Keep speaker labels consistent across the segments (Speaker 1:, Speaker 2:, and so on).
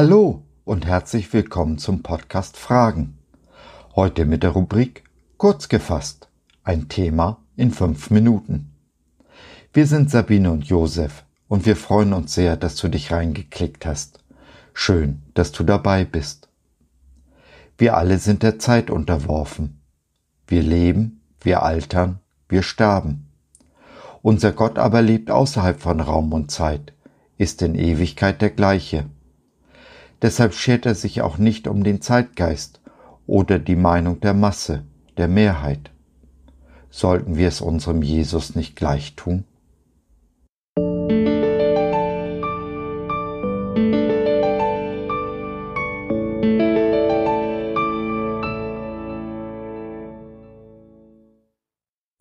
Speaker 1: Hallo und herzlich willkommen zum Podcast Fragen. Heute mit der Rubrik Kurz gefasst. Ein Thema in fünf Minuten. Wir sind Sabine und Josef und wir freuen uns sehr, dass du dich reingeklickt hast. Schön, dass du dabei bist. Wir alle sind der Zeit unterworfen. Wir leben, wir altern, wir sterben. Unser Gott aber lebt außerhalb von Raum und Zeit, ist in Ewigkeit der gleiche. Deshalb schert er sich auch nicht um den Zeitgeist oder die Meinung der Masse, der Mehrheit. Sollten wir es unserem Jesus nicht gleich tun?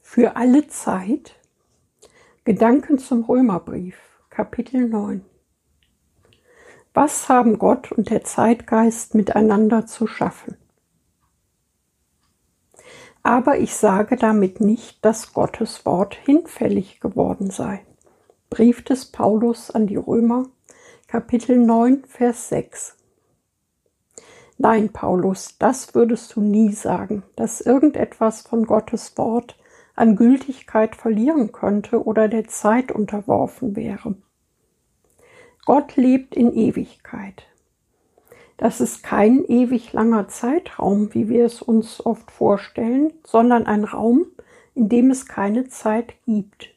Speaker 2: Für alle Zeit Gedanken zum Römerbrief, Kapitel 9 Was haben Gott und der Zeitgeist miteinander zu schaffen? Aber ich sage damit nicht, dass Gottes Wort hinfällig geworden sei. Brief des Paulus an die Römer, Kapitel 9, Vers 6. Nein, Paulus, das würdest du nie sagen, dass irgendetwas von Gottes Wort an Gültigkeit verlieren könnte oder der Zeit unterworfen wäre. Gott lebt in Ewigkeit. Das ist kein ewig langer Zeitraum, wie wir es uns oft vorstellen, sondern ein Raum, in dem es keine Zeit gibt.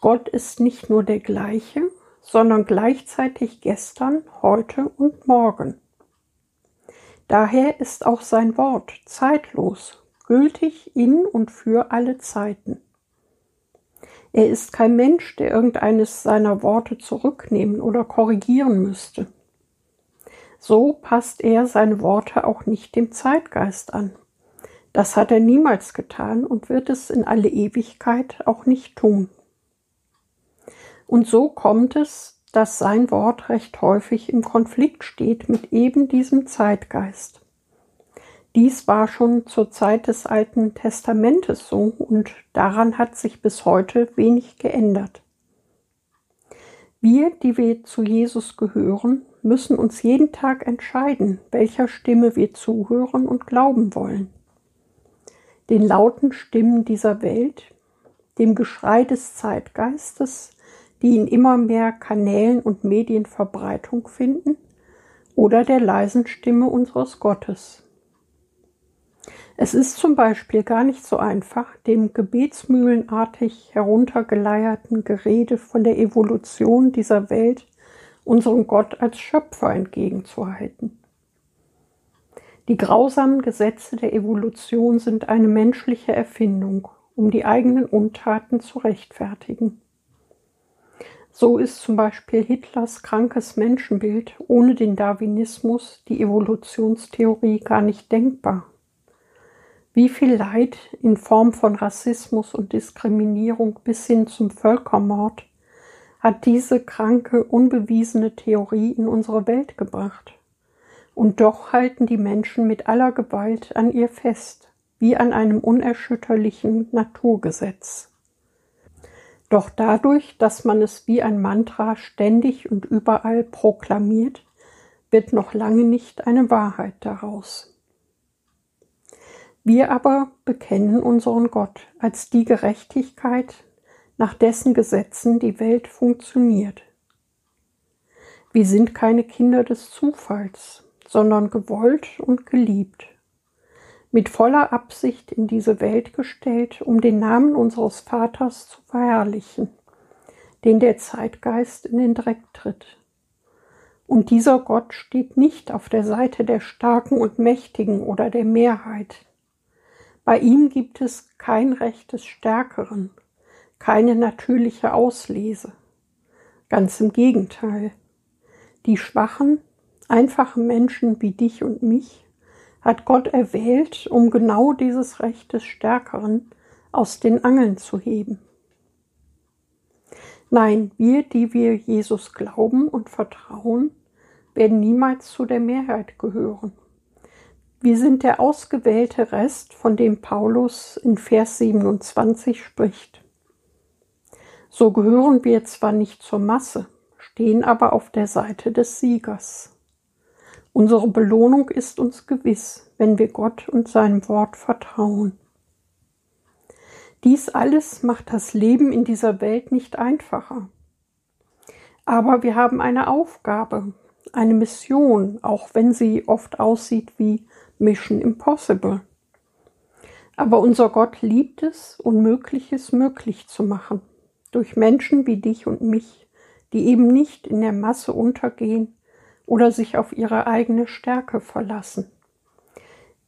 Speaker 2: Gott ist nicht nur der gleiche, sondern gleichzeitig gestern, heute und morgen. Daher ist auch sein Wort zeitlos, gültig in und für alle Zeiten. Er ist kein Mensch, der irgendeines seiner Worte zurücknehmen oder korrigieren müsste. So passt er seine Worte auch nicht dem Zeitgeist an. Das hat er niemals getan und wird es in alle Ewigkeit auch nicht tun. Und so kommt es, dass sein Wort recht häufig im Konflikt steht mit eben diesem Zeitgeist. Dies war schon zur Zeit des Alten Testamentes so und daran hat sich bis heute wenig geändert. Wir, die wir zu Jesus gehören, müssen uns jeden Tag entscheiden, welcher Stimme wir zuhören und glauben wollen. Den lauten Stimmen dieser Welt, dem Geschrei des Zeitgeistes, die in immer mehr Kanälen und Medien Verbreitung finden, oder der leisen Stimme unseres Gottes. Es ist zum Beispiel gar nicht so einfach, dem gebetsmühlenartig heruntergeleierten Gerede von der Evolution dieser Welt unserem Gott als Schöpfer entgegenzuhalten. Die grausamen Gesetze der Evolution sind eine menschliche Erfindung, um die eigenen Untaten zu rechtfertigen. So ist zum Beispiel Hitlers krankes Menschenbild ohne den Darwinismus, die Evolutionstheorie, gar nicht denkbar. Wie viel Leid in Form von Rassismus und Diskriminierung bis hin zum Völkermord hat diese kranke, unbewiesene Theorie in unsere Welt gebracht. Und doch halten die Menschen mit aller Gewalt an ihr fest, wie an einem unerschütterlichen Naturgesetz. Doch dadurch, dass man es wie ein Mantra ständig und überall proklamiert, wird noch lange nicht eine Wahrheit daraus. Wir aber bekennen unseren Gott als die Gerechtigkeit, nach dessen Gesetzen die Welt funktioniert. Wir sind keine Kinder des Zufalls, sondern gewollt und geliebt, mit voller Absicht in diese Welt gestellt, um den Namen unseres Vaters zu verherrlichen, den der Zeitgeist in den Dreck tritt. Und dieser Gott steht nicht auf der Seite der Starken und Mächtigen oder der Mehrheit, bei ihm gibt es kein Recht des Stärkeren, keine natürliche Auslese. Ganz im Gegenteil. Die schwachen, einfachen Menschen wie dich und mich hat Gott erwählt, um genau dieses Recht des Stärkeren aus den Angeln zu heben. Nein, wir, die wir Jesus glauben und vertrauen, werden niemals zu der Mehrheit gehören. Wir sind der ausgewählte Rest, von dem Paulus in Vers 27 spricht. So gehören wir zwar nicht zur Masse, stehen aber auf der Seite des Siegers. Unsere Belohnung ist uns gewiss, wenn wir Gott und seinem Wort vertrauen. Dies alles macht das Leben in dieser Welt nicht einfacher. Aber wir haben eine Aufgabe, eine Mission, auch wenn sie oft aussieht wie Mission Impossible. Aber unser Gott liebt es, Unmögliches möglich zu machen, durch Menschen wie dich und mich, die eben nicht in der Masse untergehen oder sich auf ihre eigene Stärke verlassen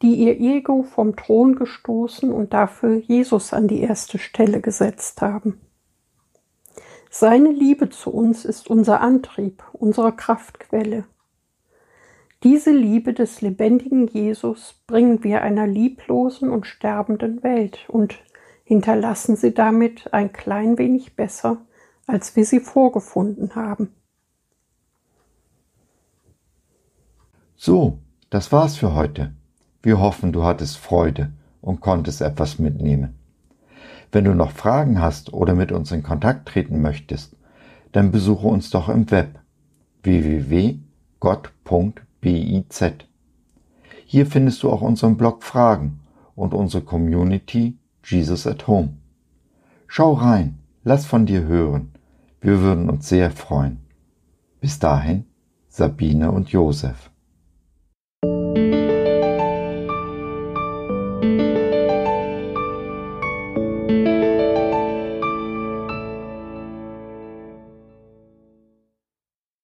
Speaker 2: die ihr Ego vom Thron gestoßen und dafür Jesus an die erste Stelle gesetzt haben. Seine Liebe zu uns ist unser Antrieb, unsere Kraftquelle. Diese Liebe des lebendigen Jesus bringen wir einer lieblosen und sterbenden Welt und hinterlassen sie damit ein klein wenig besser, als wir sie vorgefunden haben.
Speaker 1: So, das war's für heute. Wir hoffen, du hattest Freude und konntest etwas mitnehmen. Wenn du noch Fragen hast oder mit uns in Kontakt treten möchtest, dann besuche uns doch im Web www.gott.biz. Hier findest du auch unseren Blog Fragen und unsere Community Jesus at Home. Schau rein, lass von dir hören. Wir würden uns sehr freuen. Bis dahin, Sabine und Josef.